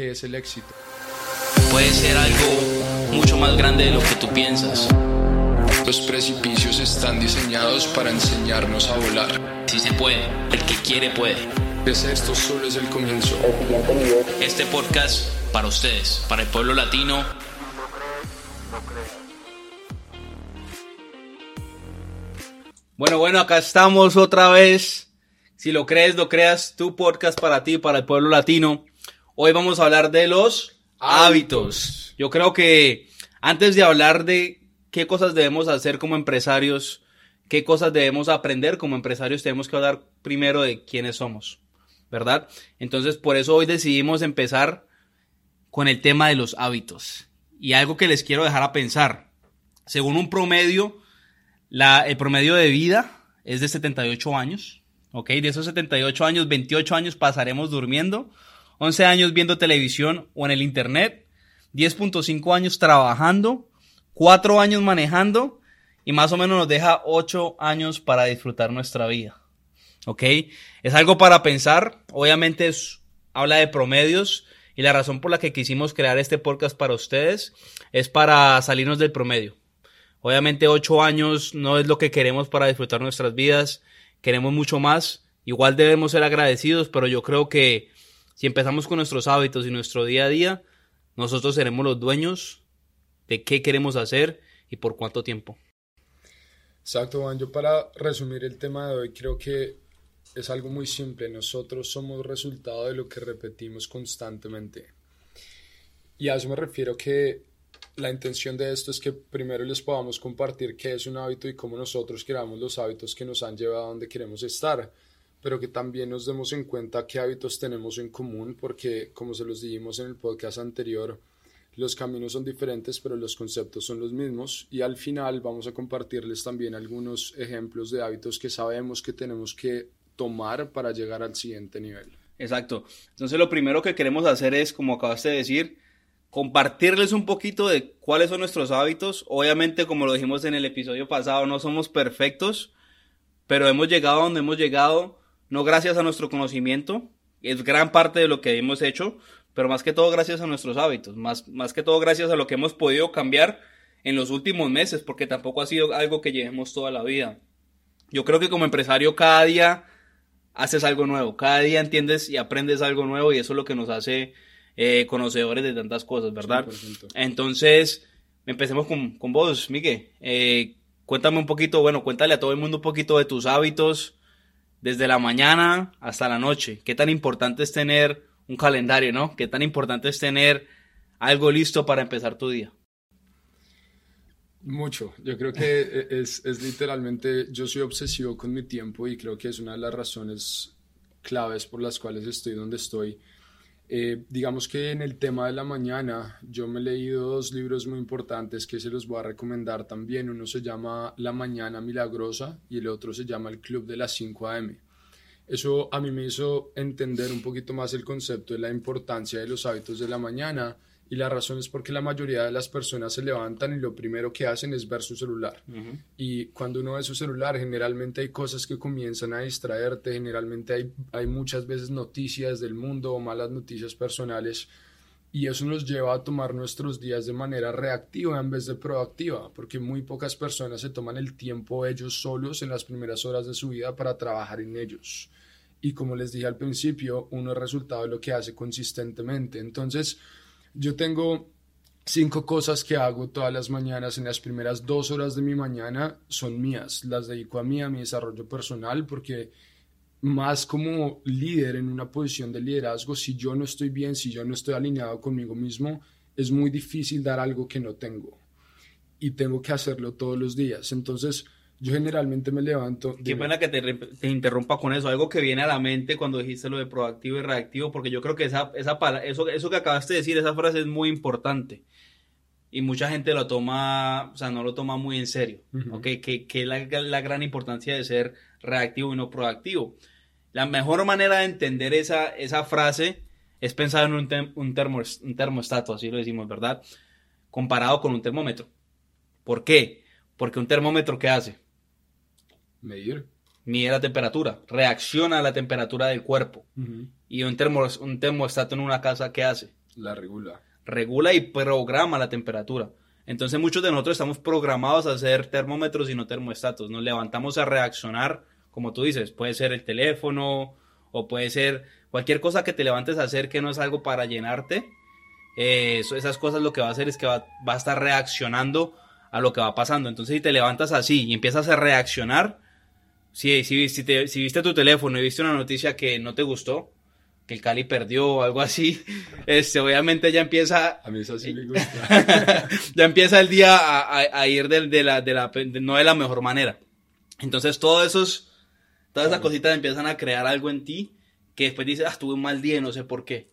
qué es el éxito. Puede ser algo mucho más grande de lo que tú piensas. Los precipicios están diseñados para enseñarnos a volar. Si se puede, el que quiere puede. Pues esto solo es el comienzo. Este podcast para ustedes, para el pueblo latino. Bueno, bueno, acá estamos otra vez. Si lo crees, lo creas, tu podcast para ti, para el pueblo latino. Hoy vamos a hablar de los hábitos. Yo creo que antes de hablar de qué cosas debemos hacer como empresarios, qué cosas debemos aprender como empresarios, tenemos que hablar primero de quiénes somos, ¿verdad? Entonces, por eso hoy decidimos empezar con el tema de los hábitos. Y algo que les quiero dejar a pensar. Según un promedio, la, el promedio de vida es de 78 años. ¿Ok? De esos 78 años, 28 años pasaremos durmiendo, 11 años viendo televisión o en el Internet, 10.5 años trabajando, 4 años manejando y más o menos nos deja 8 años para disfrutar nuestra vida. ¿Ok? Es algo para pensar. Obviamente es, habla de promedios y la razón por la que quisimos crear este podcast para ustedes es para salirnos del promedio. Obviamente ocho años no es lo que queremos para disfrutar nuestras vidas, queremos mucho más, igual debemos ser agradecidos, pero yo creo que si empezamos con nuestros hábitos y nuestro día a día, nosotros seremos los dueños de qué queremos hacer y por cuánto tiempo. Exacto, Juan. Yo para resumir el tema de hoy creo que es algo muy simple. Nosotros somos resultado de lo que repetimos constantemente. Y a eso me refiero que la intención de esto es que primero les podamos compartir qué es un hábito y cómo nosotros creamos los hábitos que nos han llevado a donde queremos estar, pero que también nos demos en cuenta qué hábitos tenemos en común, porque como se los dijimos en el podcast anterior, los caminos son diferentes, pero los conceptos son los mismos y al final vamos a compartirles también algunos ejemplos de hábitos que sabemos que tenemos que tomar para llegar al siguiente nivel. Exacto. Entonces lo primero que queremos hacer es, como acabaste de decir, compartirles un poquito de cuáles son nuestros hábitos. Obviamente, como lo dijimos en el episodio pasado, no somos perfectos, pero hemos llegado a donde hemos llegado, no gracias a nuestro conocimiento, es gran parte de lo que hemos hecho, pero más que todo gracias a nuestros hábitos, más, más que todo gracias a lo que hemos podido cambiar en los últimos meses, porque tampoco ha sido algo que llevemos toda la vida. Yo creo que como empresario cada día haces algo nuevo, cada día entiendes y aprendes algo nuevo y eso es lo que nos hace eh, conocedores de tantas cosas, ¿verdad? 100%. Entonces, empecemos con, con vos, Miguel. Eh, cuéntame un poquito, bueno, cuéntale a todo el mundo un poquito de tus hábitos desde la mañana hasta la noche. ¿Qué tan importante es tener un calendario, no? ¿Qué tan importante es tener algo listo para empezar tu día? Mucho. Yo creo que es, es, literalmente, yo soy obsesivo con mi tiempo y creo que es una de las razones claves por las cuales estoy donde estoy. Eh, digamos que en el tema de la mañana yo me he leído dos libros muy importantes que se los voy a recomendar también. Uno se llama La Mañana Milagrosa y el otro se llama El Club de las 5 AM. Eso a mí me hizo entender un poquito más el concepto de la importancia de los hábitos de la mañana y la razón es porque la mayoría de las personas se levantan y lo primero que hacen es ver su celular. Y cuando uno ve su celular, generalmente hay cosas que comienzan a distraerte, generalmente hay, hay muchas veces noticias del mundo o malas noticias personales. Y eso nos lleva a tomar nuestros días de manera reactiva en vez de proactiva, porque muy pocas personas se toman el tiempo ellos solos en las primeras horas de su vida para trabajar en ellos. Y como les dije al principio, uno es resultado de lo que hace consistentemente. Entonces, yo tengo cinco cosas que hago todas las mañanas. En las primeras dos horas de mi mañana son mías, las dedico a mí, a mi desarrollo personal, porque más como líder en una posición de liderazgo, si yo no estoy bien, si yo no estoy alineado conmigo mismo, es muy difícil dar algo que no tengo. Y tengo que hacerlo todos los días. Entonces, yo generalmente me levanto. Qué pena que te, te, interrumpa con eso, algo que viene a la mente cuando dijiste lo de proactivo y reactivo, porque yo creo que esa, esa eso, eso que acabaste de decir, esa frase es muy importante. Y mucha gente lo toma, o sea, no lo toma muy en serio, ¿ok? Que, que la, la, gran importancia de ser reactivo y no proactivo. La mejor manera de entender esa, esa frase es pensar en un, tem, un, termo, un termostato, así lo decimos, ¿verdad? Comparado con un termómetro. ¿Por qué? Porque un termómetro, ¿qué hace? Medir. Mide la temperatura, reacciona a la temperatura del cuerpo. Uh -huh. Y un, termo, un termostato en una casa, ¿qué hace? La regula. Regula y programa la temperatura. Entonces muchos de nosotros estamos programados a hacer termómetros y no termostatos. Nos levantamos a reaccionar, como tú dices, puede ser el teléfono o puede ser cualquier cosa que te levantes a hacer que no es algo para llenarte. Eh, esas cosas lo que va a hacer es que va, a estar reaccionando a lo que va pasando. Entonces si te levantas así y empiezas a reaccionar, si, si, si, si viste tu teléfono y viste una noticia que no te gustó, que el Cali perdió o algo así, este, obviamente ya empieza... A mí eso sí me gusta. ya empieza el día a, ir de, la, de la, no de la mejor manera. Entonces todos esos, todas esas cositas empiezan a crear algo en ti que después dices, ah, tuve un mal día y no sé por qué.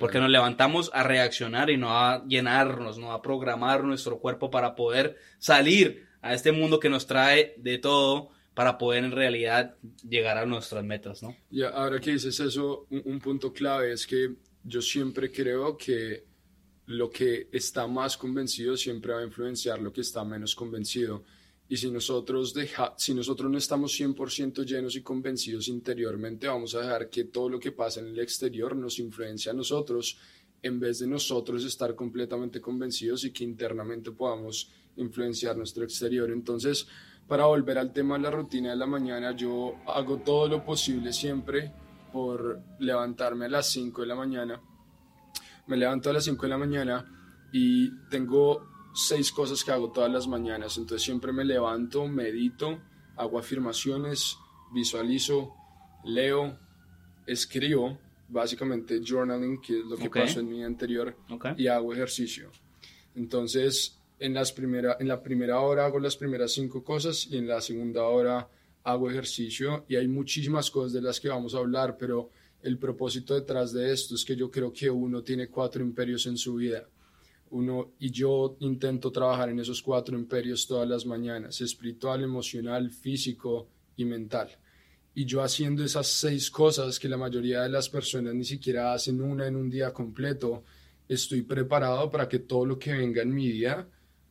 Porque nos levantamos a reaccionar y no a llenarnos, no a programar nuestro cuerpo para poder salir a este mundo que nos trae de todo para poder en realidad llegar a nuestras metas, ¿no? Y ahora que dices eso, un, punto clave es que yo siempre creo que lo que está más convencido siempre va a influenciar lo que está menos convencido. Y si nosotros, deja, si nosotros no estamos 100% llenos y convencidos interiormente, vamos a dejar que todo lo que pasa en el exterior nos influencie a nosotros, en vez de nosotros estar completamente convencidos y que internamente podamos influenciar nuestro exterior. Entonces, para volver al tema de la rutina de la mañana, yo hago todo lo posible siempre por levantarme a las 5 de la mañana. Me levanto a las 5 de la mañana y tengo seis cosas que hago todas las mañanas. Entonces siempre me levanto, medito, hago afirmaciones, visualizo, leo, escribo, básicamente journaling, que es lo que pasó en mi anterior, y hago ejercicio. Entonces en, las primera, en la primera hora hago las primeras cinco cosas y en la segunda hora hago ejercicio y hay muchísimas cosas de las que vamos a hablar, pero el propósito detrás de esto es que yo creo que uno tiene cuatro imperios en su vida. Uno, y yo intento trabajar en esos cuatro imperios todas las mañanas, espiritual, emocional, físico y mental. Y yo haciendo esas seis cosas que la mayoría de las personas ni siquiera hacen una en un día completo, estoy preparado para que todo lo que venga en mi vida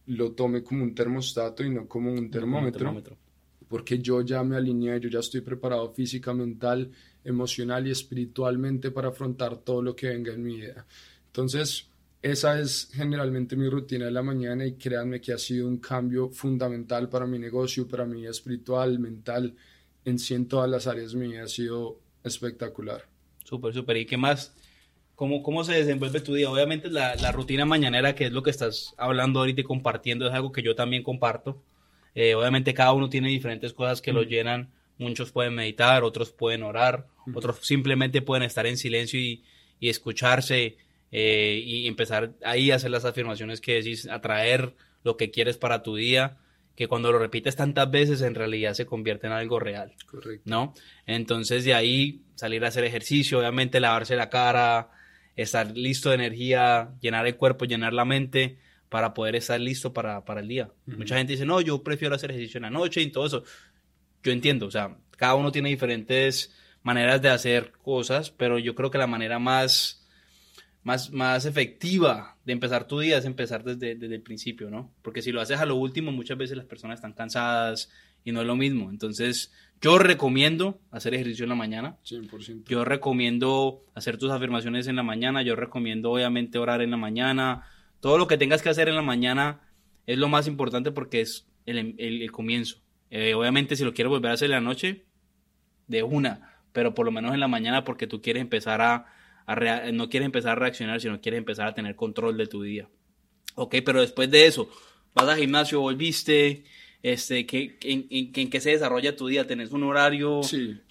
lo tome como un termostato y no como un termómetro, porque yo ya me alineé, yo ya estoy preparado física, mental, emocional y espiritualmente para afrontar todo lo que venga en mi vida. Entonces, esa es generalmente mi rutina de la mañana y créanme que ha sido un cambio fundamental para mi negocio, para mi vida espiritual, mental, en sí en todas las áreas mías. Ha sido espectacular. Súper, súper. ¿Y qué más? ¿Cómo, ¿Cómo se desenvuelve tu día? Obviamente la, la, rutina mañanera, que es lo que estás hablando ahorita y compartiendo, es algo que yo también comparto. Eh, obviamente cada uno tiene diferentes cosas que lo mm. llenan. Muchos pueden meditar, otros pueden orar, mm. otros simplemente pueden estar en silencio y, y escucharse eh, y empezar ahí a hacer las afirmaciones que decís, atraer lo que quieres para tu día, que cuando lo repites tantas veces en realidad se convierte en algo real. Correcto. ¿No? Entonces de ahí salir a hacer ejercicio, obviamente lavarse la cara, estar listo de energía, llenar el cuerpo, llenar la mente para poder estar listo para, el día. Mucha gente dice, no, yo prefiero hacer ejercicio en la noche y todo eso. Yo entiendo, o sea, cada uno tiene diferentes maneras de hacer cosas, pero yo creo que la manera más, más, más efectiva de empezar tu día es empezar desde, desde el principio, ¿no? Porque si lo haces a lo último, muchas veces las personas están cansadas y no es lo mismo. Entonces, yo recomiendo hacer ejercicio en la mañana. 100%. Yo recomiendo hacer tus afirmaciones en la mañana. Yo recomiendo, obviamente, orar en la mañana. Todo lo que tengas que hacer en la mañana es lo más importante porque es el, el, comienzo. Eh, obviamente, si lo quieres volver a hacer en la noche, de una. Pero por lo menos en la mañana porque tú quieres empezar a, no quieres empezar a reaccionar, sino quieres empezar a tener control de tu día. Ok, pero después de eso, vas al gimnasio, volviste, este, que, en, en, qué se desarrolla tu día, tenés un horario,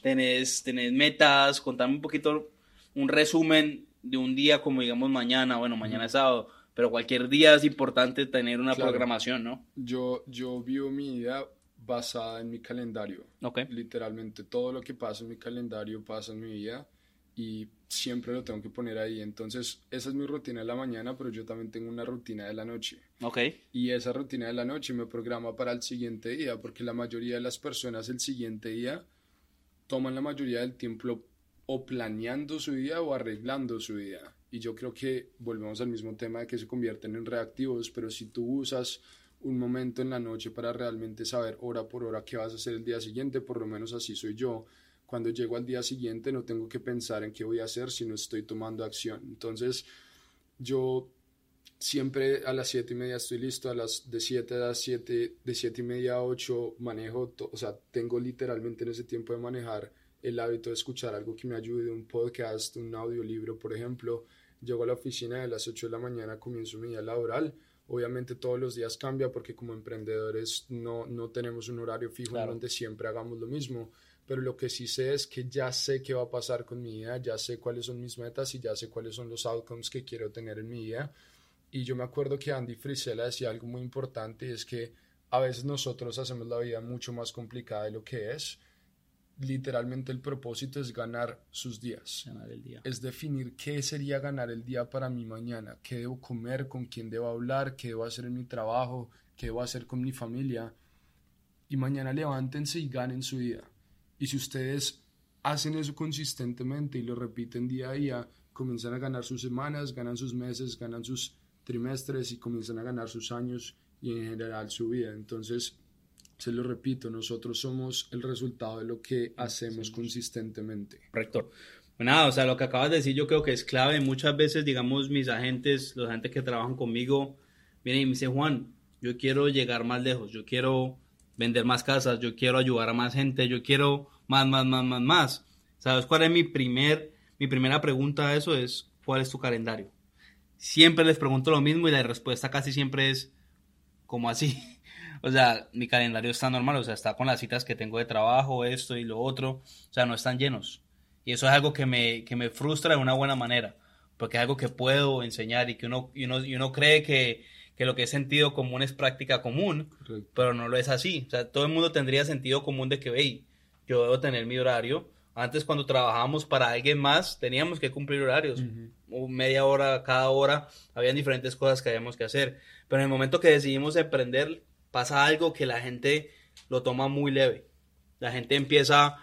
tenés, tenés metas, contame un poquito, un resumen de un día como digamos mañana, bueno, mañana es sábado, pero cualquier día es importante tener una programación, ¿no? Yo, yo vivo mi vida basada en mi calendario. Okay. Literalmente todo lo que pasa en mi calendario pasa en mi vida y siempre lo tengo que poner ahí. Entonces, esa es mi rutina de la mañana, pero yo también tengo una rutina de la noche. Ok. Y esa rutina de la noche me programa para el siguiente día, porque la mayoría de las personas el siguiente día toman la mayoría del tiempo o planeando su día o arreglando su día. Y yo creo que volvemos al mismo tema de que se convierten en reactivos, pero si tú usas un momento en la noche para realmente saber hora por hora qué vas a hacer el día siguiente, por lo menos así soy yo cuando llego al día siguiente no tengo que pensar en qué voy a hacer, sino estoy tomando acción. Entonces, yo siempre a las siete y media estoy listo, a las de 7 a las 7, de siete y media a 8 manejo, o sea, tengo literalmente en ese tiempo de manejar el hábito de escuchar algo que me ayude, un podcast, un audiolibro, por ejemplo. Llego a la oficina de las 8 de la mañana, comienzo mi día laboral. Obviamente todos los días cambia porque como emprendedores no, no tenemos un horario fijo en donde siempre hagamos lo mismo pero lo que sí sé es que ya sé qué va a pasar con mi vida, ya sé cuáles son mis metas y ya sé cuáles son los outcomes que quiero tener en mi vida. Y yo me acuerdo que Andy Frisella decía algo muy importante y es que a veces nosotros hacemos la vida mucho más complicada de lo que es. Literalmente el propósito es ganar sus días. Ganar el día. Es definir qué sería ganar el día para mí mañana, qué debo comer, con quién debo hablar, qué debo hacer en mi trabajo, qué debo hacer con mi familia. Y mañana levántense y ganen su vida y si ustedes hacen eso consistentemente y lo repiten día a día, comienzan a ganar sus semanas, ganan sus meses, ganan sus trimestres y comienzan a ganar sus años y en general su vida. Entonces, se lo repito, nosotros somos el resultado de lo que hacemos consistentemente. Correcto. Bueno, nada, o sea, lo que acabas de decir yo creo que es clave. Muchas veces, digamos, mis agentes, los agentes que trabajan conmigo, vienen y me dicen, Juan, yo quiero llegar más lejos, yo quiero vender más casas, yo quiero ayudar a más gente, yo quiero más, más, más, más, más. ¿Sabes cuál es mi, primer, mi primera pregunta a eso? Es, ¿cuál es tu calendario? Siempre les pregunto lo mismo y la respuesta casi siempre es, ¿cómo así? O sea, mi calendario está normal, o sea, está con las citas que tengo de trabajo, esto y lo otro, o sea, no están llenos. Y eso es algo que me, que me frustra de una buena manera, porque es algo que puedo enseñar y que uno, y uno, y uno cree que, que lo que es sentido común es práctica común, pero no lo es así. O sea, todo el mundo tendría sentido común de que, hey, yo debo tener mi horario. Antes cuando trabajábamos para alguien más teníamos que cumplir horarios, media hora cada hora, habían diferentes cosas que habíamos que hacer. Pero en el momento que decidimos emprender, pasa algo que la gente lo toma muy leve. La gente empieza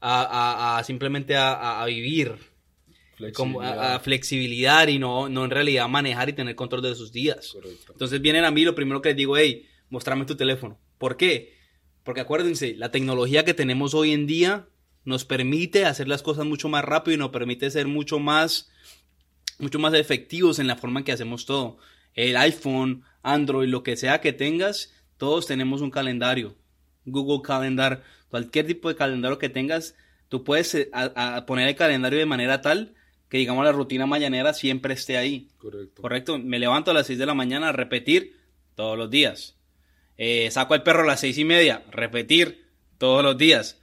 a, simplemente a, vivir como a, flexibilidad y no, no en realidad manejar y tener control de sus días. Entonces vienen a mí, lo primero que les digo, hey, mostrame tu teléfono. ¿Por qué? Porque acuérdense, la tecnología que tenemos hoy en día nos permite hacer las cosas mucho más rápido y nos permite ser mucho más, mucho más efectivos en la forma en que hacemos todo. El iPhone, Android, lo que sea que tengas, todos tenemos un calendario. Google Calendar, cualquier tipo de calendario que tengas, tú puedes eh, poner el calendario de manera tal que digamos la rutina mañanera siempre esté ahí. Correcto. Correcto. Me levanto a las 6 de la mañana a repetir todos los días. Eh, saco al perro a las seis y media, repetir todos los días.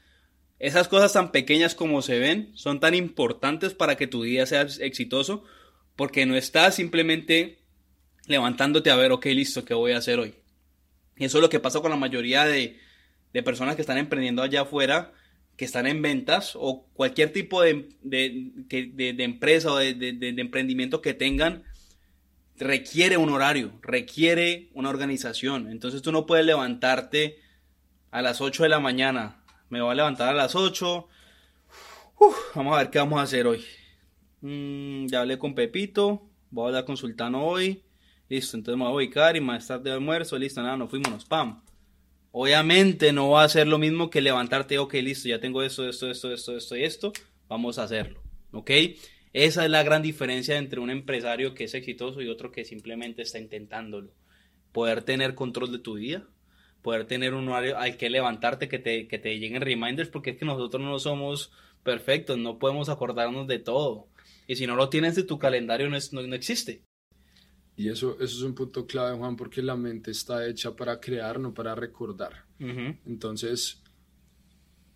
Esas cosas tan pequeñas como se ven son tan importantes para que tu día sea exitoso porque no estás simplemente levantándote a ver, ok, listo, ¿qué voy a hacer hoy? Y eso es lo que pasa con la mayoría de, personas que están emprendiendo allá afuera, que están en ventas o cualquier tipo de, de empresa o de, emprendimiento que tengan requiere un horario, requiere una organización. Entonces tú no puedes levantarte a las 8 de la mañana. Me voy a levantar a las 8. vamos a ver qué vamos a hacer hoy. Mm, ya hablé con Pepito. Voy a hablar con Sultano hoy. Listo, entonces me voy a ubicar y más tarde de almuerzo. Listo, nada, nos fuimos, pam. Obviamente no va a ser lo mismo que levantarte, ok, listo, ya tengo esto, esto, esto, esto, esto y esto. Vamos a hacerlo, ¿ok? Esa es la gran diferencia entre un empresario que es exitoso y otro que simplemente está intentándolo. Poder tener control de tu vida, poder tener un horario al que levantarte, que te, que te lleguen reminders, porque es que nosotros no somos perfectos, no podemos acordarnos de todo. Y si no lo tienes de tu calendario, no, no, existe. Y eso, eso es un punto clave, Juan, porque la mente está hecha para crear, no para recordar. Entonces,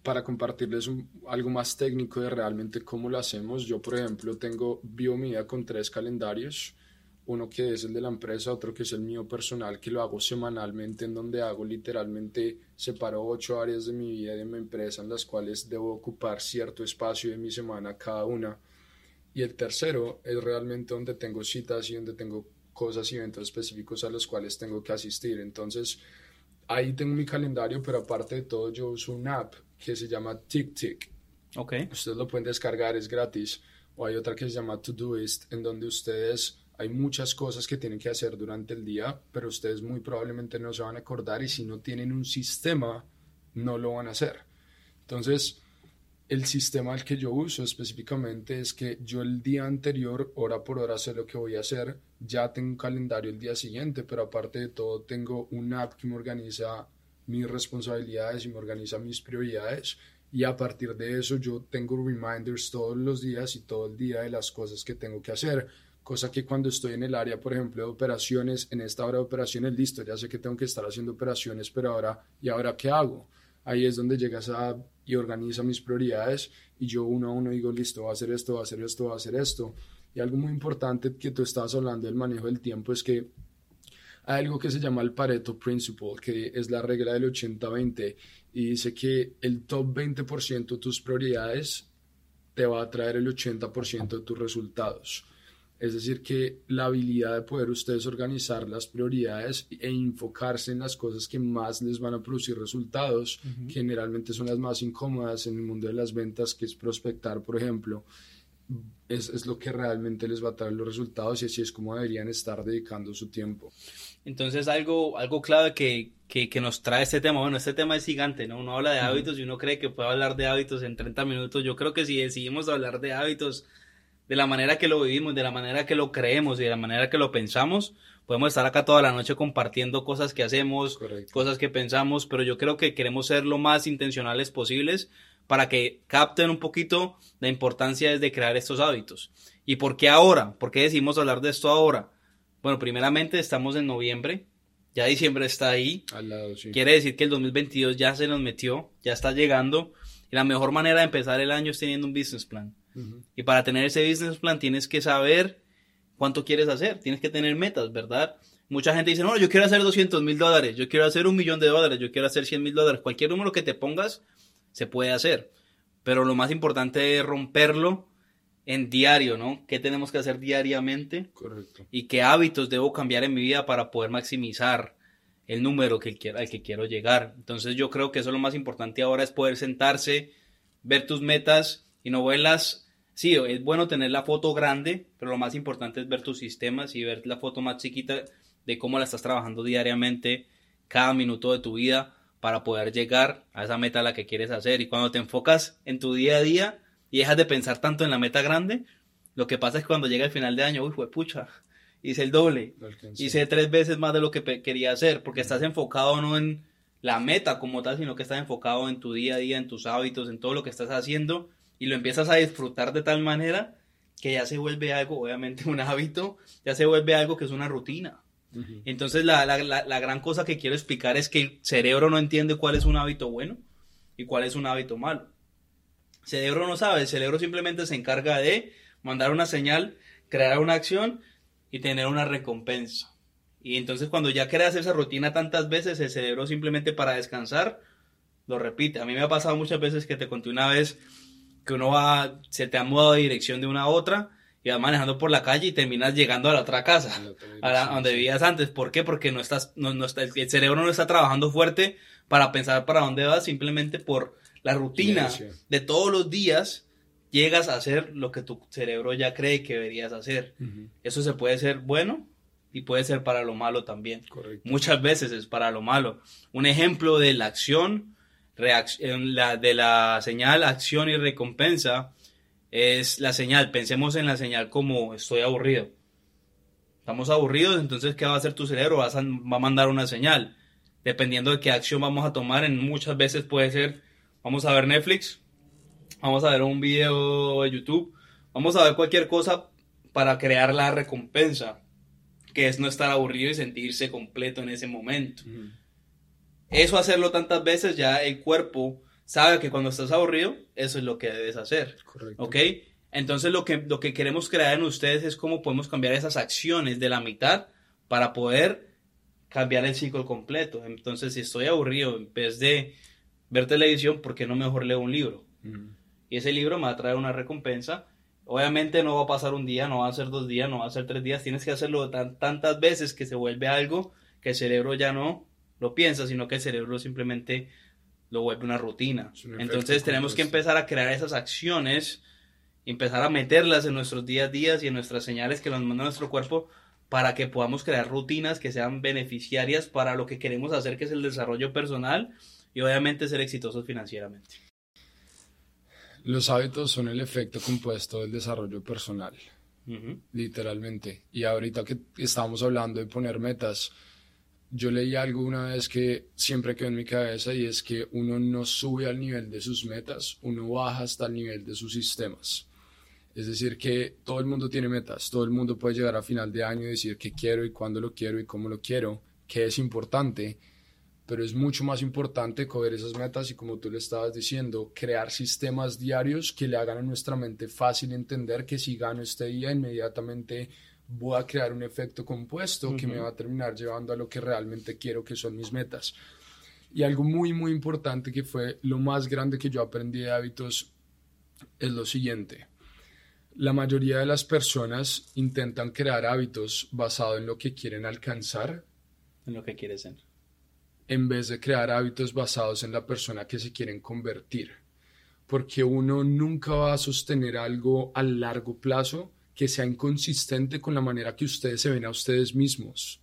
para compartirles algo más técnico de realmente cómo lo hacemos. Yo, por ejemplo, tengo Biomida con tres calendarios. Uno que es el de la empresa, otro que es el mío personal, que lo hago semanalmente, en donde hago literalmente, separo ocho áreas de mi vida y de mi empresa en las cuales debo ocupar cierto espacio de mi semana cada una. Y el tercero es realmente donde tengo citas y donde tengo cosas y eventos específicos a los cuales tengo que asistir. Entonces, ahí tengo mi calendario, pero aparte de todo, yo uso una app que se llama TickTick. Ok. Ustedes lo pueden descargar, es gratis. O hay otra que se llama Todoist, en donde ustedes hay muchas cosas que tienen que hacer durante el día, pero ustedes muy probablemente no se van a acordar y si no tienen un sistema, no lo van a hacer. Entonces, el sistema al que yo uso específicamente es que yo el día anterior, hora por hora, sé lo que voy a hacer. Ya tengo un calendario el día siguiente, pero aparte de todo, tengo una app que me organiza mis responsabilidades y me organiza mis prioridades. Y a partir de eso, yo tengo reminders todos los días y todo el día de las cosas que tengo que hacer. Cosa que cuando estoy en el área, por ejemplo, de operaciones, en esta hora de operaciones, listo, ya sé que tengo que estar haciendo operaciones, pero ahora, ¿y ahora qué hago? Ahí es donde llegas a y organiza mis prioridades y yo uno a uno digo, listo, va a hacer esto, va a hacer esto, va a hacer esto. Y algo muy importante que tú estabas hablando del manejo del tiempo es que hay algo que se llama el Pareto Principle, que es la regla del 80-20 y dice que el top 20% de tus prioridades te va a traer el 80% de tus resultados. Es decir, que la habilidad de poder ustedes organizar las prioridades e enfocarse en las cosas que más les van a producir resultados, generalmente son las más incómodas en el mundo de las ventas, que es prospectar, por ejemplo, es, es, lo que realmente les va a traer los resultados y así es como deberían estar dedicando su tiempo. Entonces, algo, algo clave que, que, que nos trae este tema, bueno, este tema es gigante, ¿no? Uno habla de hábitos y uno cree que puede hablar de hábitos en 30 minutos. Yo creo que si decidimos hablar de hábitos de la manera que lo vivimos, de la manera que lo creemos y de la manera que lo pensamos. Podemos estar acá toda la noche compartiendo cosas que hacemos, cosas que pensamos, pero yo creo que queremos ser lo más intencionales posibles para que capten un poquito la importancia de crear estos hábitos. ¿Y por qué ahora? ¿Por qué decidimos hablar de esto ahora? Bueno, primeramente estamos en noviembre, ya diciembre está ahí. Al lado, sí. Quiere decir que el 2022 ya se nos metió, ya está llegando. Y la mejor manera de empezar el año es teniendo un business plan. Y para tener ese business plan tienes que saber cuánto quieres hacer, tienes que tener metas, ¿verdad? Mucha gente dice, no, yo quiero hacer 200 mil dólares, yo quiero hacer un millón de dólares, yo quiero hacer 100 mil dólares. Cualquier número que te pongas se puede hacer. Pero lo más importante es romperlo en diario, ¿no? ¿Qué tenemos que hacer diariamente? Correcto. Y qué hábitos debo cambiar en mi vida para poder maximizar el número que al que quiero llegar. Entonces yo creo que eso es lo más importante ahora, es poder sentarse, ver tus metas y no verlas sí, es bueno tener la foto grande, pero lo más importante es ver tus sistemas y ver la foto más chiquita de cómo la estás trabajando diariamente, cada minuto de tu vida, para poder llegar a esa meta a la que quieres hacer. Y cuando te enfocas en tu día a día y dejas de pensar tanto en la meta grande, lo que pasa es que cuando llega el final de año, uy, fue pucha, hice el doble, hice tres veces más de lo que quería hacer, porque estás enfocado no en la meta como tal, sino que estás enfocado en tu día a día, en tus hábitos, en todo lo que estás haciendo y lo empiezas a disfrutar de tal manera que ya se vuelve algo, obviamente un hábito, ya se vuelve algo que es una rutina. Entonces la, la, gran cosa que quiero explicar es que el cerebro no entiende cuál es un hábito bueno y cuál es un hábito malo. El cerebro no sabe, el cerebro simplemente se encarga de mandar una señal, crear una acción y tener una recompensa. Y entonces cuando ya creas esa rutina tantas veces, el cerebro simplemente para descansar lo repite. A mí me ha pasado muchas veces que te conté una vez que uno va, se te ha mudado de dirección de una a otra y vas manejando por la calle y terminas llegando a la otra casa, a, la, donde vivías antes. ¿Por qué? Porque no estás, no, no está, el cerebro no está trabajando fuerte para pensar para dónde vas, simplemente por la rutina de todos los días llegas a hacer lo que tu cerebro ya cree que deberías hacer. Eso se puede ser bueno y puede ser para lo malo también. Muchas veces es para lo malo. Un ejemplo de la acción la, de la señal acción y recompensa es la señal. Pensemos en la señal como estoy aburrido. Estamos aburridos, entonces ¿qué va a hacer tu cerebro? Vas a, va a mandar una señal. Dependiendo de qué acción vamos a tomar, en muchas veces puede ser, vamos a ver Netflix, vamos a ver un video de YouTube, vamos a ver cualquier cosa para crear la recompensa, que es no estar aburrido y sentirse completo en ese momento. Eso hacerlo tantas veces, ya el cuerpo sabe que cuando estás aburrido, eso es lo que debes hacer. Correcto. ¿Ok? Entonces lo que, lo que queremos crear en ustedes es cómo podemos cambiar esas acciones de la mitad para poder cambiar el ciclo completo. Entonces, si estoy aburrido, en vez de ver televisión, ¿por qué no mejor leo un libro? Y ese libro me va a traer una recompensa. Obviamente no va a pasar un día, no va a ser dos días, no va a ser tres días. Tienes que hacerlo tantas veces que se vuelve algo que el cerebro ya no lo piensa, sino que el cerebro simplemente lo vuelve una rutina. Entonces tenemos que empezar a crear esas acciones, empezar a meterlas en nuestros días a días y en nuestras señales que nos manda nuestro cuerpo para que podamos crear rutinas que sean beneficiarias para lo que queremos hacer, que es el desarrollo personal y obviamente ser exitosos financieramente. Los hábitos son el efecto compuesto del desarrollo personal, literalmente. Y ahorita que estábamos hablando de poner metas, yo leí algo una vez que siempre quedó en mi cabeza y es que uno no sube al nivel de sus metas, uno baja hasta el nivel de sus sistemas. Es decir, que todo el mundo tiene metas, todo el mundo puede llegar a final de año y decir qué quiero y cuándo lo quiero y cómo lo quiero, qué es importante, pero es mucho más importante coger esas metas y como tú le estabas diciendo, crear sistemas diarios que le hagan a nuestra mente fácil entender que si gano este día inmediatamente voy a crear un efecto compuesto que me va a terminar llevando a lo que realmente quiero que son mis metas. Y algo muy, muy importante que fue lo más grande que yo aprendí de hábitos es lo siguiente. La mayoría de las personas intentan crear hábitos basados en lo que quieren alcanzar. En lo que quieren ser en vez de crear hábitos basados en la persona que se quieren convertir. Porque uno nunca va a sostener algo a largo plazo que sea inconsistente con la manera que ustedes se ven a ustedes mismos.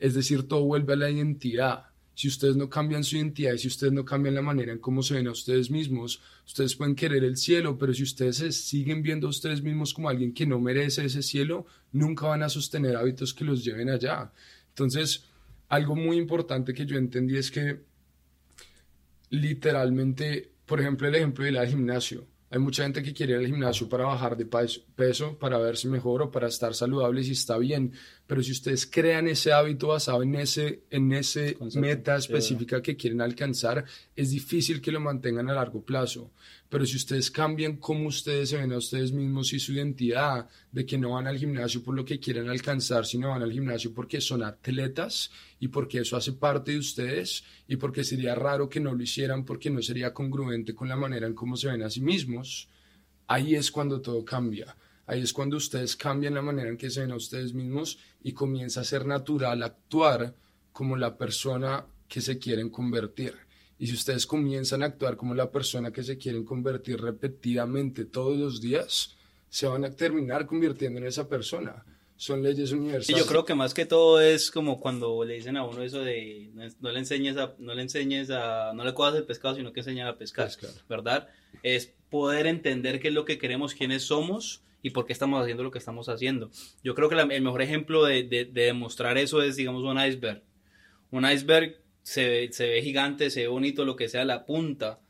Es decir, todo vuelve a la identidad. Si ustedes no cambian su identidad y si ustedes no cambian la manera en cómo se ven a ustedes mismos, ustedes pueden querer el cielo, pero si ustedes se siguen viendo a ustedes mismos como alguien que no merece ese cielo, nunca van a sostener hábitos que los lleven allá. Entonces, algo muy importante que yo entendí es que literalmente, por ejemplo, el ejemplo de ir al gimnasio. Hay mucha gente que quiere ir al gimnasio para bajar de peso, para verse mejor o para estar saludable y está bien, pero si ustedes crean ese hábito basado en ese, en ese meta específica que quieren alcanzar, es difícil que lo mantengan a largo plazo. Pero si ustedes cambian cómo ustedes se ven a ustedes mismos y su identidad, de que no van al gimnasio por lo que quieren alcanzar, sino van al gimnasio porque son atletas y porque eso hace parte de ustedes y porque sería raro que no lo hicieran porque no sería congruente con la manera en cómo se ven a sí mismos, ahí es cuando todo cambia. Ahí es cuando ustedes cambian la manera en que se ven a ustedes mismos y comienza a ser natural actuar como la persona que se quieren convertir. Y si ustedes comienzan a actuar como la persona que se quieren convertir repetidamente todos los días, se van a terminar convirtiendo en esa persona. Son leyes universales. yo creo que más que todo es como cuando le dicen a uno eso de no le enseñes a, no le enseñes a, no le cojas el pescado, sino que enseñar a pescar, ¿verdad? Es poder entender qué es lo que queremos, quiénes somos y por qué estamos haciendo lo que estamos haciendo. Yo creo que el mejor ejemplo de, de, de demostrar eso es, digamos, un iceberg. Un iceberg se ve, se ve gigante, se ve bonito, lo que sea, la punta,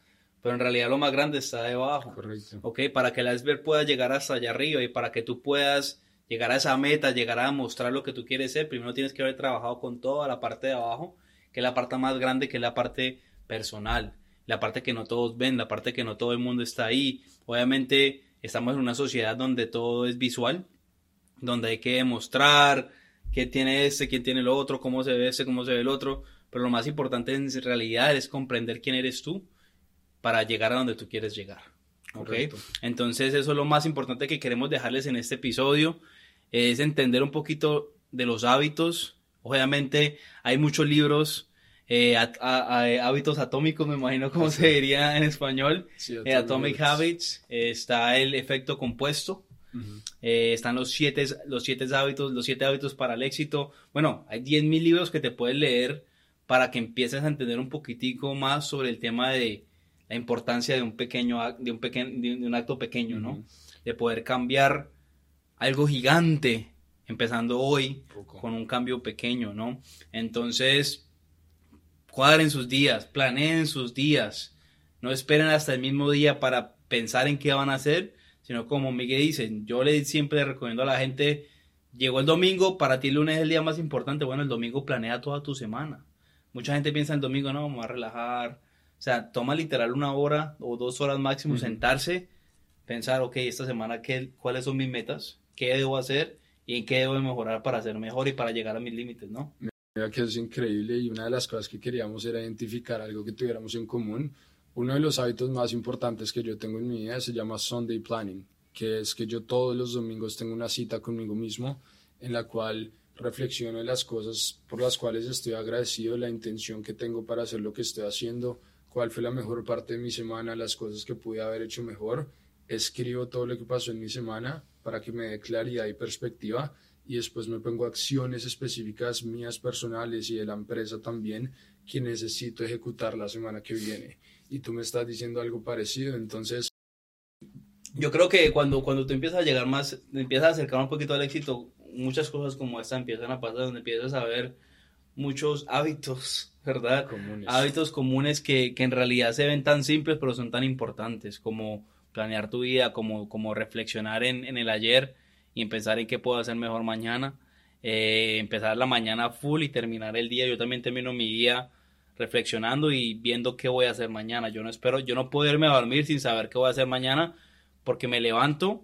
pero en realidad lo más grande está debajo. Correcto. ¿Ok? Para que el iceberg pueda llegar hasta allá arriba y para que tú puedas llegar a esa meta, llegar a mostrar lo que tú quieres ser, primero tienes que haber trabajado con toda la parte de abajo, que es la parte más grande, que es la parte personal, la parte que no todos ven, la parte que no todo el mundo está ahí. Obviamente estamos en una sociedad donde todo es visual, donde hay que demostrar qué tiene este, quién tiene el otro, cómo se ve este, cómo se ve el otro, pero lo más importante en realidad es comprender quién eres tú para llegar a donde tú quieres llegar. ¿okay? Entonces eso es lo más importante que queremos dejarles en este episodio, es entender un poquito de los hábitos. Obviamente hay muchos libros, eh, hábitos atómicos, me imagino cómo se diría en español, eh, Atomic Habits, está el efecto compuesto, eh, están los siete, los siete hábitos, los siete hábitos para el éxito. Bueno, hay 10.000 libros que te puedes leer para que empieces a entender un poquitico más sobre el tema de la importancia de un pequeño, de un, pequeño, de un acto pequeño, ¿no? De poder cambiar algo gigante, empezando hoy con un cambio pequeño, ¿no? Entonces, cuadren sus días, planeen sus días, no esperen hasta el mismo día para pensar en qué van a hacer, sino como Miguel dice, yo le siempre recomiendo a la gente, llegó el domingo, para ti el lunes es el día más importante, bueno, el domingo planea toda tu semana. Mucha gente piensa el domingo, no, vamos a relajar. O sea, toma literal una hora o dos horas máximo sentarse, pensar, ok, esta semana, ¿qué, ¿cuáles son mis metas? ¿Qué debo hacer? ¿Y en qué debo mejorar para ser mejor y para llegar a mis límites, no? Mira que es increíble y una de las cosas que queríamos era identificar algo que tuviéramos en común. Uno de los hábitos más importantes que yo tengo en mi vida se llama Sunday Planning, que es que yo todos los domingos tengo una cita conmigo mismo en la cual reflexiono en las cosas por las cuales estoy agradecido, la intención que tengo para hacer lo que estoy haciendo, cuál fue la mejor parte de mi semana, las cosas que pude haber hecho mejor. Escribo todo lo que pasó en mi semana para que me dé claridad y perspectiva y después me pongo acciones específicas mías personales y de la empresa también que necesito ejecutar la semana que viene. Y tú me estás diciendo algo parecido, entonces yo creo que cuando, cuando tú empiezas a llegar más, empiezas a acercar un poquito al éxito, muchas cosas como esta empiezan a pasar, donde empiezas a ver muchos hábitos, ¿verdad? Comunes. Hábitos comunes que, que en realidad se ven tan simples, pero son tan importantes, como planear tu vida, como, como reflexionar en, en el ayer y empezar en qué puedo hacer mejor mañana. Eh, empezar la mañana full y terminar el día. Yo también termino mi día reflexionando y viendo qué voy a hacer mañana. Yo no espero, yo no puedo irme a dormir sin saber qué voy a hacer mañana porque me levanto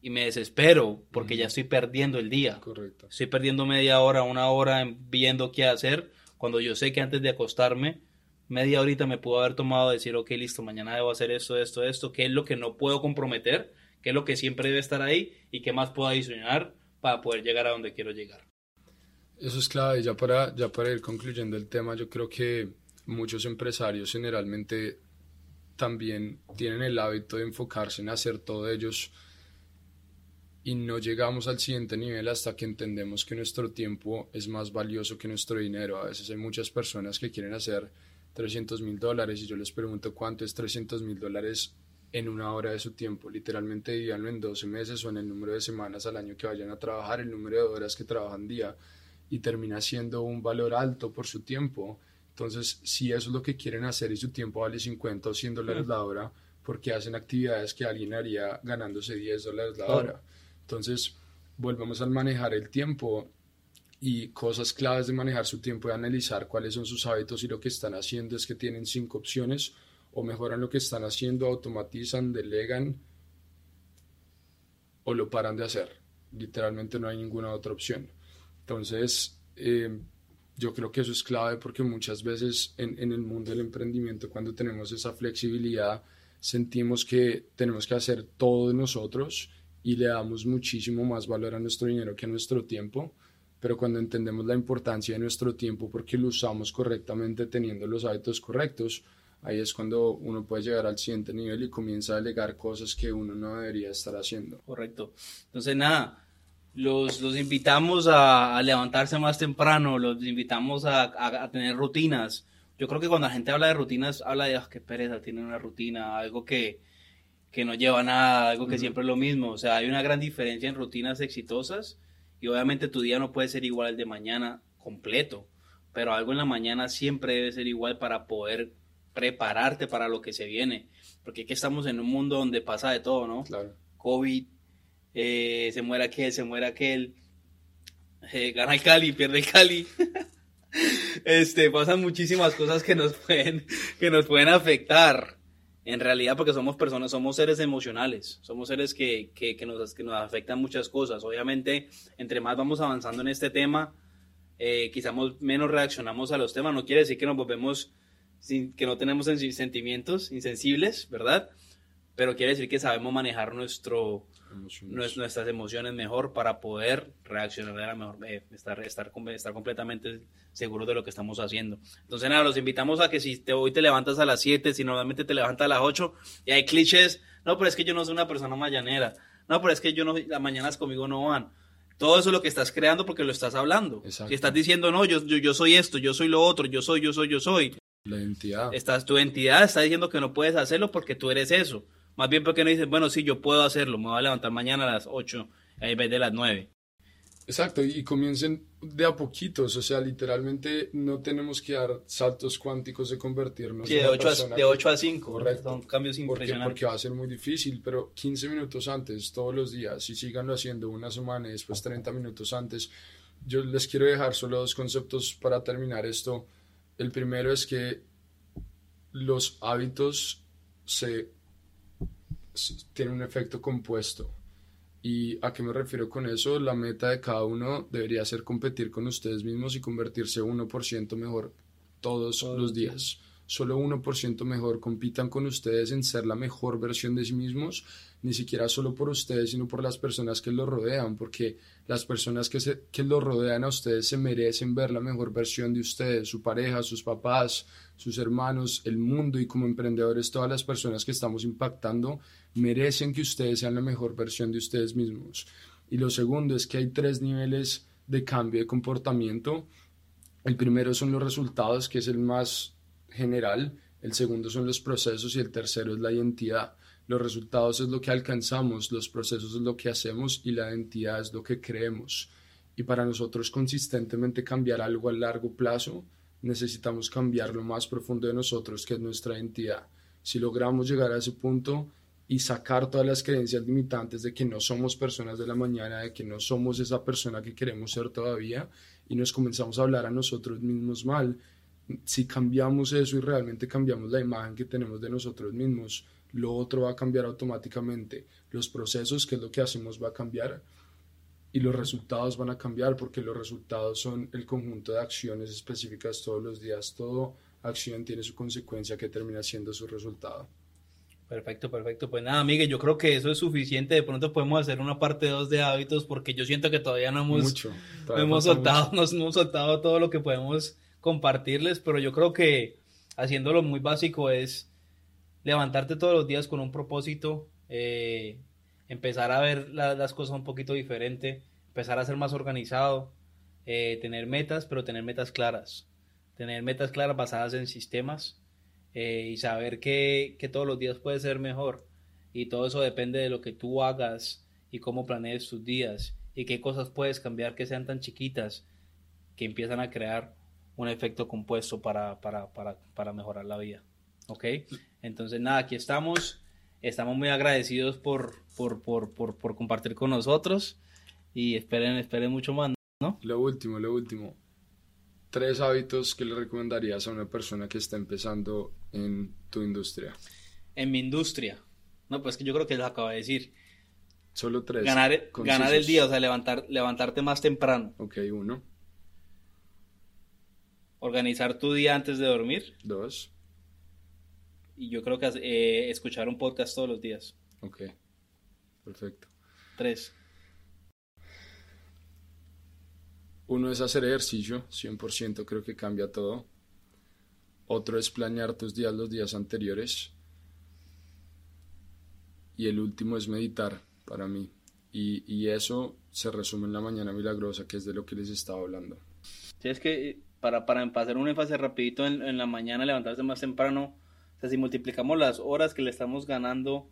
y me desespero porque ya estoy perdiendo el día. Correcto. Estoy perdiendo media hora, una hora en viendo qué hacer cuando yo sé que antes de acostarme, media horita me puedo haber tomado decir, ok, listo, mañana debo hacer esto, esto, esto, qué es lo que no puedo comprometer, qué es lo que siempre debe estar ahí y qué más puedo adicionar para poder llegar a donde quiero llegar. Eso es clave. Ya para, ya para ir concluyendo el tema, yo creo que muchos empresarios generalmente también tienen el hábito de enfocarse en hacer todo ellos y no llegamos al siguiente nivel hasta que entendemos que nuestro tiempo es más valioso que nuestro dinero. A veces hay muchas personas que quieren hacer 300 mil dólares y yo les pregunto cuánto es 300 mil dólares en una hora de su tiempo. Literalmente divídanlo en 12 meses o en el número de semanas al año que vayan a trabajar, el número de horas que trabajan día y termina siendo un valor alto por su tiempo. Entonces, si eso es lo que quieren hacer y su tiempo vale 50 o 100 dólares la hora, porque hacen actividades que alguien haría ganándose 10 dólares la hora. Entonces, volvemos al manejar el tiempo y cosas claves de manejar su tiempo y analizar cuáles son sus hábitos y lo que están haciendo es que tienen cinco opciones o mejoran lo que están haciendo, automatizan, delegan o lo paran de hacer. Literalmente no hay ninguna otra opción. Entonces, eh, yo creo que eso es clave porque muchas veces en, en el mundo del emprendimiento, cuando tenemos esa flexibilidad, sentimos que tenemos que hacer todo nosotros y le damos muchísimo más valor a nuestro dinero que a nuestro tiempo. Pero cuando entendemos la importancia de nuestro tiempo porque lo usamos correctamente teniendo los hábitos correctos, ahí es cuando uno puede llegar al siguiente nivel y comienza a delegar cosas que uno no debería estar haciendo. Correcto. Entonces, nada, los, los invitamos a, a levantarse más temprano, los invitamos a, a- a tener rutinas. Yo creo que cuando la gente habla de rutinas, habla de, ah, qué pereza, tiene una rutina, algo que, que no lleva a nada, algo que siempre es lo mismo. O sea, hay una gran diferencia en rutinas exitosas y obviamente tu día no puede ser igual al de mañana completo, pero algo en la mañana siempre debe ser igual para poder prepararte para lo que se viene. Porque aquí estamos en un mundo donde pasa de todo, ¿no? Claro. COVID, eh, se muere aquel, se muere aquel, eh, gana el Cali, pierde el Cali. este, pasan muchísimas cosas que nos pueden, que nos pueden afectar. En realidad, porque somos personas, somos seres emocionales, somos seres que, que, que nos, que nos afectan muchas cosas. Obviamente, entre más vamos avanzando en este tema, eh, quizás menos reaccionamos a los temas. No quiere decir que nos volvemos, sin, que no tenemos sen- sentimientos insensibles, ¿verdad? Pero quiere decir que sabemos manejar nuestro, Emociones. nues- nuestras emociones mejor para poder reaccionar de la mejor, eh, estar, estar, estar completamente seguros de lo que estamos haciendo. Entonces, nada, los invitamos a que si te, hoy te levantas a las 7, si normalmente te levantas a las 8, y hay clichés, no, pero es que yo no soy una persona mañanera, no, pero es que yo no, las mañanas conmigo no van. Todo eso es lo que estás creando porque lo estás hablando. Exacto. Si estás diciendo, no, yo, yo, yo soy esto, yo soy lo otro, yo soy, yo soy, yo soy, La identidad. estás, tu entidad está diciendo que no puedes hacerlo porque tú eres eso. Más bien porque no dices, bueno, sí, yo puedo hacerlo, me voy a levantar mañana a las 8 en vez de las 9. Exacto, y comiencen de a poquitos, o sea, literalmente no tenemos que dar saltos cuánticos de convertirnos Sí, de una 8 a, de que- 8 a 5. Correcto. Son cambios porque, impresionantes. porque va a ser muy difícil, pero 15 minutos antes, todos los días, y síganlo haciendo una semana y después 30 minutos antes. Yo les quiero dejar solo dos conceptos para terminar esto. El primero es que los hábitos se, tienen un efecto compuesto. ¿Y a qué me refiero con eso? La meta de cada uno debería ser competir con ustedes mismos y convertirse 1% mejor todos los los días. Solo 1% mejor. Compitan con ustedes en ser la mejor versión de sí mismos, ni siquiera solo por ustedes, sino por las personas que los rodean, porque las personas que, se, que los rodean a ustedes se merecen ver la mejor versión de ustedes, su pareja, sus papás, sus hermanos, el mundo y como emprendedores todas las personas que estamos impactando merecen que ustedes sean la mejor versión de ustedes mismos. Y lo segundo es que hay tres niveles de cambio de comportamiento. El primero son los resultados, que es el más general. El segundo son los procesos y el tercero es la identidad. Los resultados es lo que alcanzamos, los procesos es lo que hacemos y la identidad es lo que creemos. Y para nosotros consistentemente cambiar algo a largo plazo, necesitamos cambiar lo más profundo de nosotros, que es nuestra identidad. Si logramos llegar a ese punto y sacar todas las creencias limitantes de que no somos personas de la mañana, de que no somos esa persona que queremos ser todavía, y nos comenzamos a hablar a nosotros mismos mal, si cambiamos eso y realmente cambiamos la imagen que tenemos de nosotros mismos, lo otro va a cambiar automáticamente. Los procesos, que es lo que hacemos, va a cambiar y los resultados van a cambiar porque los resultados son el conjunto de acciones específicas todos los días. Toda acción tiene su consecuencia que termina siendo su resultado. Perfecto, perfecto. Pues nada, Miguel, yo creo que eso es suficiente. De pronto podemos hacer una parte 2 de hábitos porque yo siento que todavía no hemos, mucho, hemos soltado, no hemos soltado todo lo que podemos compartirles, pero yo creo que haciéndolo muy básico es levantarte todos los días con un propósito, eh, empezar a ver las cosas un poquito diferente, empezar a ser más organizado, eh, tener metas, pero tener metas claras, tener metas claras basadas en sistemas eh, y saber que, que, todos los días puede ser mejor y todo eso depende de lo que tú hagas y cómo planees tus días y qué cosas puedes cambiar que sean tan chiquitas que empiezan a crear un efecto compuesto para, para, para, para mejorar la vida. ¿Ok? Entonces, nada, aquí estamos. Estamos muy agradecidos por, por, por, por, por compartir con nosotros y esperen, esperen mucho más, ¿no? Lo último, lo último. Tres hábitos que le recomendarías a una persona que está empezando en tu industria. En mi industria. No, pues que yo creo que lo acabo de decir. Solo tres. Ganar, ganar el día, o sea, levantar, levantarte más temprano. Ok, uno. Organizar tu día antes de dormir. Dos. Y yo creo que eh, escuchar un podcast todos los días. Ok. Perfecto. Tres. Uno es hacer ejercicio, 100% creo que cambia todo. Otro es planear tus días los días anteriores. Y el último es meditar para mí. Y, y eso se resume en la mañana milagrosa, que es de lo que les estaba hablando. Sí, es que para, para hacer un énfasis rapidito en, en, la mañana, levantarse más temprano, o sea, si multiplicamos las horas que le estamos ganando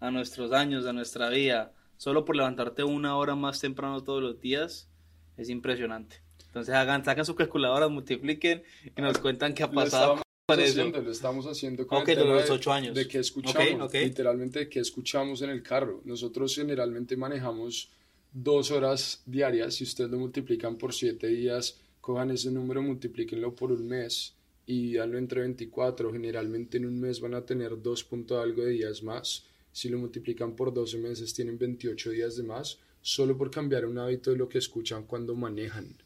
a nuestros años, a nuestra vida, solo por levantarte una hora más temprano todos los días, es impresionante. Entonces hagan, sacan sus calculadoras, multipliquen y nos cuentan qué ha pasado. Estamos haciendo, lo estamos haciendo con el de los ocho años. De que escuchamos, literalmente de que escuchamos en el carro. Nosotros generalmente manejamos dos horas diarias. Si ustedes lo multiplican por siete días, cojan ese número, multiplíquenlo por un mes y danlo entre 24. Generalmente en un mes van a tener dos punto algo de días más. Si lo multiplican por 12 meses, tienen 28 días de más, solo por cambiar un hábito de lo que escuchan cuando manejan.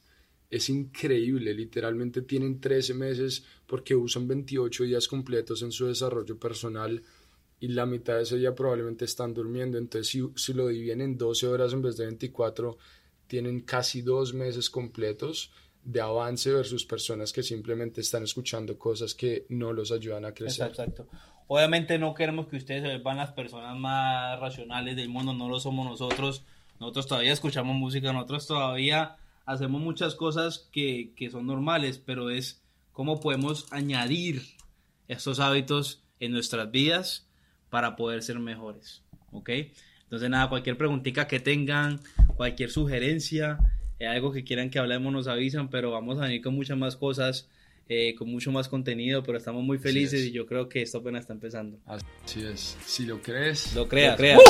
Es increíble, literalmente tienen 13 meses porque usan 28 días completos en su desarrollo personal y la mitad de ese día probablemente están durmiendo. Entonces, si, si lo dividen en 12 horas en vez de 24, tienen casi dos meses completos de avance versus personas que simplemente están escuchando cosas que no los ayudan a crecer. Exacto, Obviamente no queremos que ustedes se vuelvan las personas más racionales del mundo, no lo somos nosotros. Nosotros todavía escuchamos música, nosotros todavía hacemos muchas cosas que, que son normales, pero es cómo podemos añadir estos hábitos en nuestras vidas para poder ser mejores. ¿Ok? Entonces nada, cualquier preguntita que tengan, cualquier sugerencia, eh, algo que quieran que hablemos nos avisan, pero vamos a venir con muchas más cosas, eh, con mucho más contenido, pero estamos muy felices y yo creo que esto apenas está empezando. Así es, si lo crees, lo creas. Lo creas.